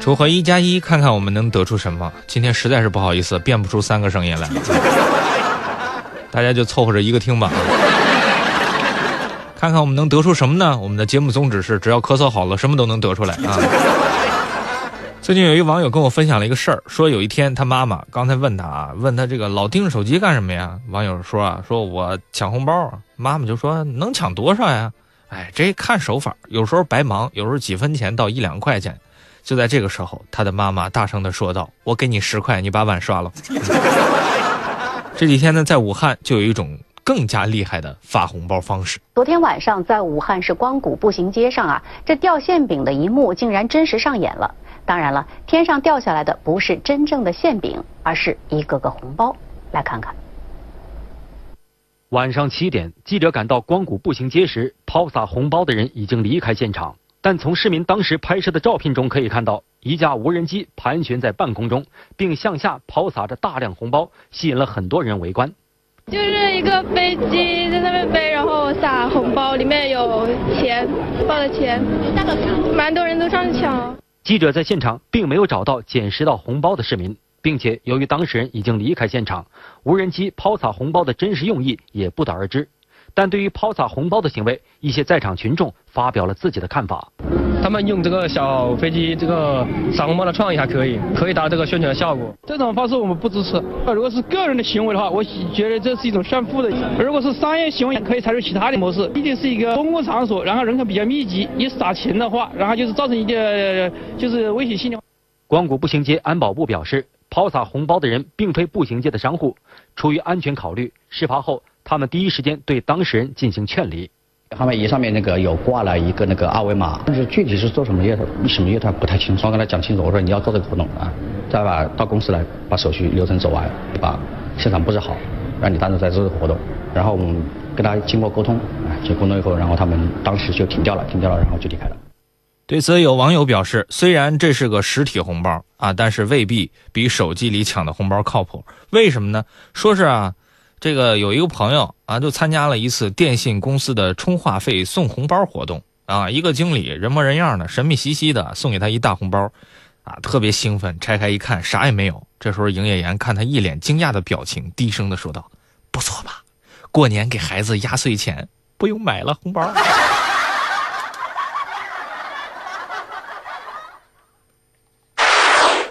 组合一加一，看看我们能得出什么。今天实在是不好意思，变不出三个声音来，大家就凑合着一个听吧。看看我们能得出什么呢？我们的节目宗旨是，只要咳嗽好了，什么都能得出来啊。最近有一网友跟我分享了一个事儿，说有一天他妈妈刚才问他啊，问他这个老盯着手机干什么呀？网友说啊，说我抢红包。妈妈就说能抢多少呀？哎，这看手法，有时候白忙，有时候几分钱到一两块钱。就在这个时候，他的妈妈大声的说道：“我给你十块，你把碗刷了。”这几天呢，在武汉就有一种更加厉害的发红包方式。昨天晚上，在武汉市光谷步行街上啊，这掉馅饼的一幕竟然真实上演了。当然了，天上掉下来的不是真正的馅饼，而是一个个红包。来看看。晚上七点，记者赶到光谷步行街时，抛洒红包的人已经离开现场。但从市民当时拍摄的照片中可以看到，一架无人机盘旋在半空中，并向下抛洒着大量红包，吸引了很多人围观。就是一个飞机在那边飞，然后撒红包，里面有钱，包的钱，蛮多人都上去抢。记者在现场并没有找到捡拾到红包的市民，并且由于当事人已经离开现场，无人机抛洒红包的真实用意也不得而知。但对于抛洒红包的行为，一些在场群众发表了自己的看法。他们用这个小飞机这个撒红包的创意还可以，可以达到这个宣传的效果。这种方式我们不支持。如果是个人的行为的话，我觉得这是一种炫富的；如果是商业行为，可以采取其他的模式。毕竟是一个公共场所，然后人口比较密集，你撒钱的话，然后就是造成一个就是危险性的。光谷步行街安保部表示，抛洒红包的人并非步行街的商户，出于安全考虑，事发后。他们第一时间对当事人进行劝离。他们仪上面那个有挂了一个那个二维码，但是具体是做什么业的，什么业他不太清楚。我跟他讲清楚，我说你要做这个活动啊，再把到公司来把手续流程走完，把现场布置好，让你单独在做这个活动。然后我们跟他经过沟通，啊，经沟通以后，然后他们当时就停掉了，停掉了，然后就离开了。对此，有网友表示，虽然这是个实体红包啊，但是未必比手机里抢的红包靠谱。为什么呢？说是啊。这个有一个朋友啊，就参加了一次电信公司的充话费送红包活动啊，一个经理人模人样的，神秘兮兮的送给他一大红包，啊，特别兴奋。拆开一看，啥也没有。这时候营业员看他一脸惊讶的表情，低声的说道：“不错吧？过年给孩子压岁钱，不用买了红包。”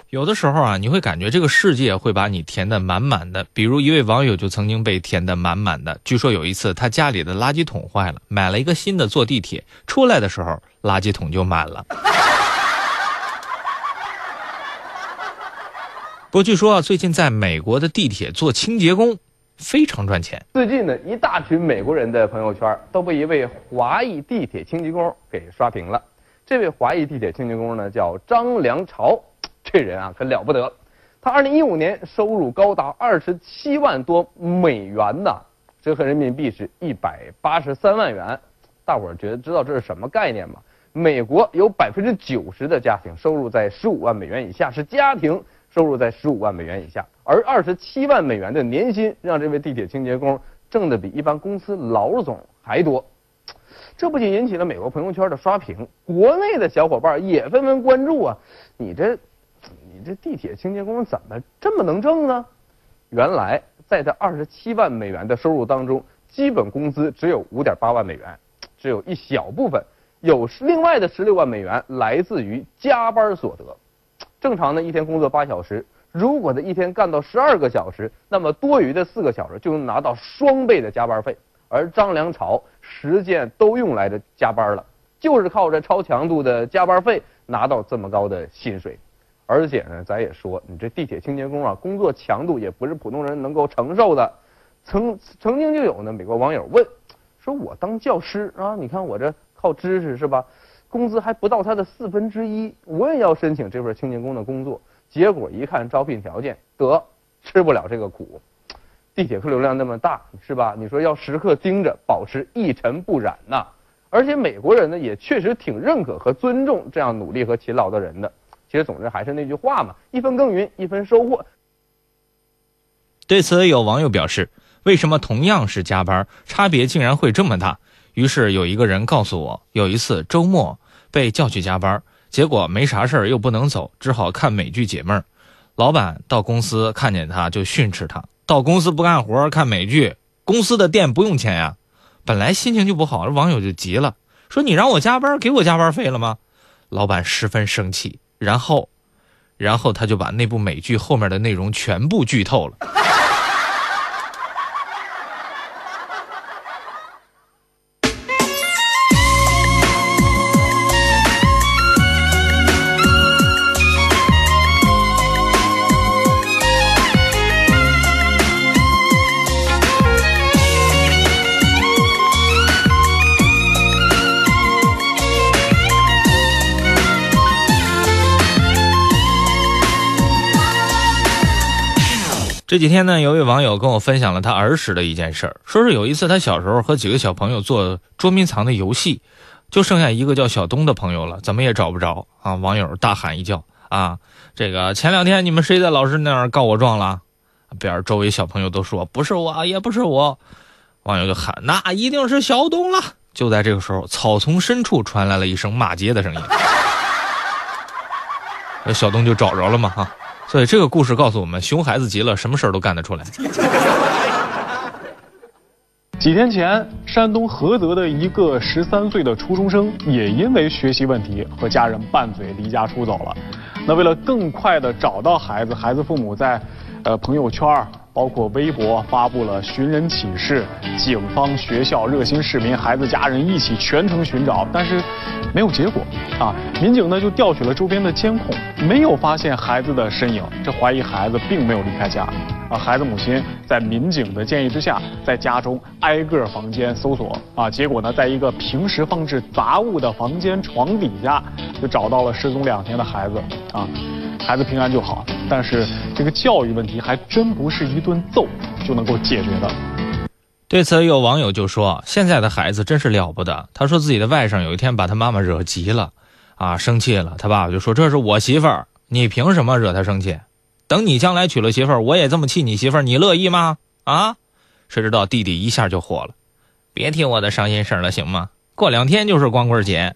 有的时候啊，你会感觉这个世界会把你填得满满的。比如一位网友就曾经被填得满满的。据说有一次他家里的垃圾桶坏了，买了一个新的坐地铁，出来的时候垃圾桶就满了。不过据说啊，最近在美国的地铁做清洁工非常赚钱。最近呢，一大群美国人的朋友圈都被一位华裔地铁清洁工给刷屏了。这位华裔地铁清洁工呢，叫张良朝。这人啊可了不得，他二零一五年收入高达二十七万多美元呢，折合人民币是一百八十三万元。大伙儿觉得知道这是什么概念吗？美国有百分之九十的家庭收入在十五万美元以下，是家庭收入在十五万美元以下，而二十七万美元的年薪让这位地铁清洁工挣的比一般公司老总还多。这不仅引起了美国朋友圈的刷屏，国内的小伙伴也纷纷关注啊，你这。你这地铁清洁工怎么这么能挣呢？原来在这二十七万美元的收入当中，基本工资只有五点八万美元，只有一小部分有另外的十六万美元来自于加班所得。正常的一天工作八小时，如果他一天干到十二个小时，那么多余的四个小时就能拿到双倍的加班费。而张良朝时间都用来着加班了，就是靠着超强度的加班费拿到这么高的薪水。而且呢，咱也说，你这地铁清洁工啊，工作强度也不是普通人能够承受的。曾曾经就有呢，美国网友问，说我当教师啊，你看我这靠知识是吧，工资还不到他的四分之一，我也要申请这份清洁工的工作。结果一看招聘条件，得吃不了这个苦。地铁客流量那么大，是吧？你说要时刻盯着，保持一尘不染呐。而且美国人呢，也确实挺认可和尊重这样努力和勤劳的人的。其实，总之还是那句话嘛，一分耕耘一分收获。对此，有网友表示：“为什么同样是加班，差别竟然会这么大？于是有一个人告诉我，有一次周末被叫去加班，结果没啥事儿又不能走，只好看美剧解闷儿。老板到公司看见他就训斥他，到公司不干活看美剧，公司的店不用钱呀。本来心情就不好，网友就急了，说你让我加班，给我加班费了吗？老板十分生气，然后，然后他就把那部美剧后面的内容全部剧透了。这几天呢，有位网友跟我分享了他儿时的一件事儿，说是有一次他小时候和几个小朋友做捉迷藏的游戏，就剩下一个叫小东的朋友了，怎么也找不着啊！网友大喊一叫啊，这个前两天你们谁在老师那儿告我状了？边儿周围小朋友都说不是我，也不是我，网友就喊那一定是小东了。就在这个时候，草丛深处传来了一声骂街的声音，那小东就找着了嘛哈。所以这个故事告诉我们，熊孩子急了，什么事儿都干得出来。几天前，山东菏泽的一个十三岁的初中生也因为学习问题和家人拌嘴离家出走了。那为了更快的找到孩子，孩子父母在呃朋友圈包括微博发布了寻人启事，警方、学校、热心市民、孩子家人一起全程寻找，但是没有结果啊！民警呢就调取了周边的监控，没有发现孩子的身影，这怀疑孩子并没有离开家啊！孩子母亲在民警的建议之下，在家中挨个房间搜索啊，结果呢，在一个平时放置杂物的房间床底下，就找到了失踪两天的孩子啊！孩子平安就好，但是这个教育问题还真不是一顿揍就能够解决的。对此，有网友就说：“现在的孩子真是了不得。”他说自己的外甥有一天把他妈妈惹急了，啊，生气了。他爸爸就说：“这是我媳妇儿，你凭什么惹她生气？等你将来娶了媳妇儿，我也这么气你媳妇儿，你乐意吗？”啊，谁知道弟弟一下就火了：“别提我的伤心事了，行吗？过两天就是光棍节。”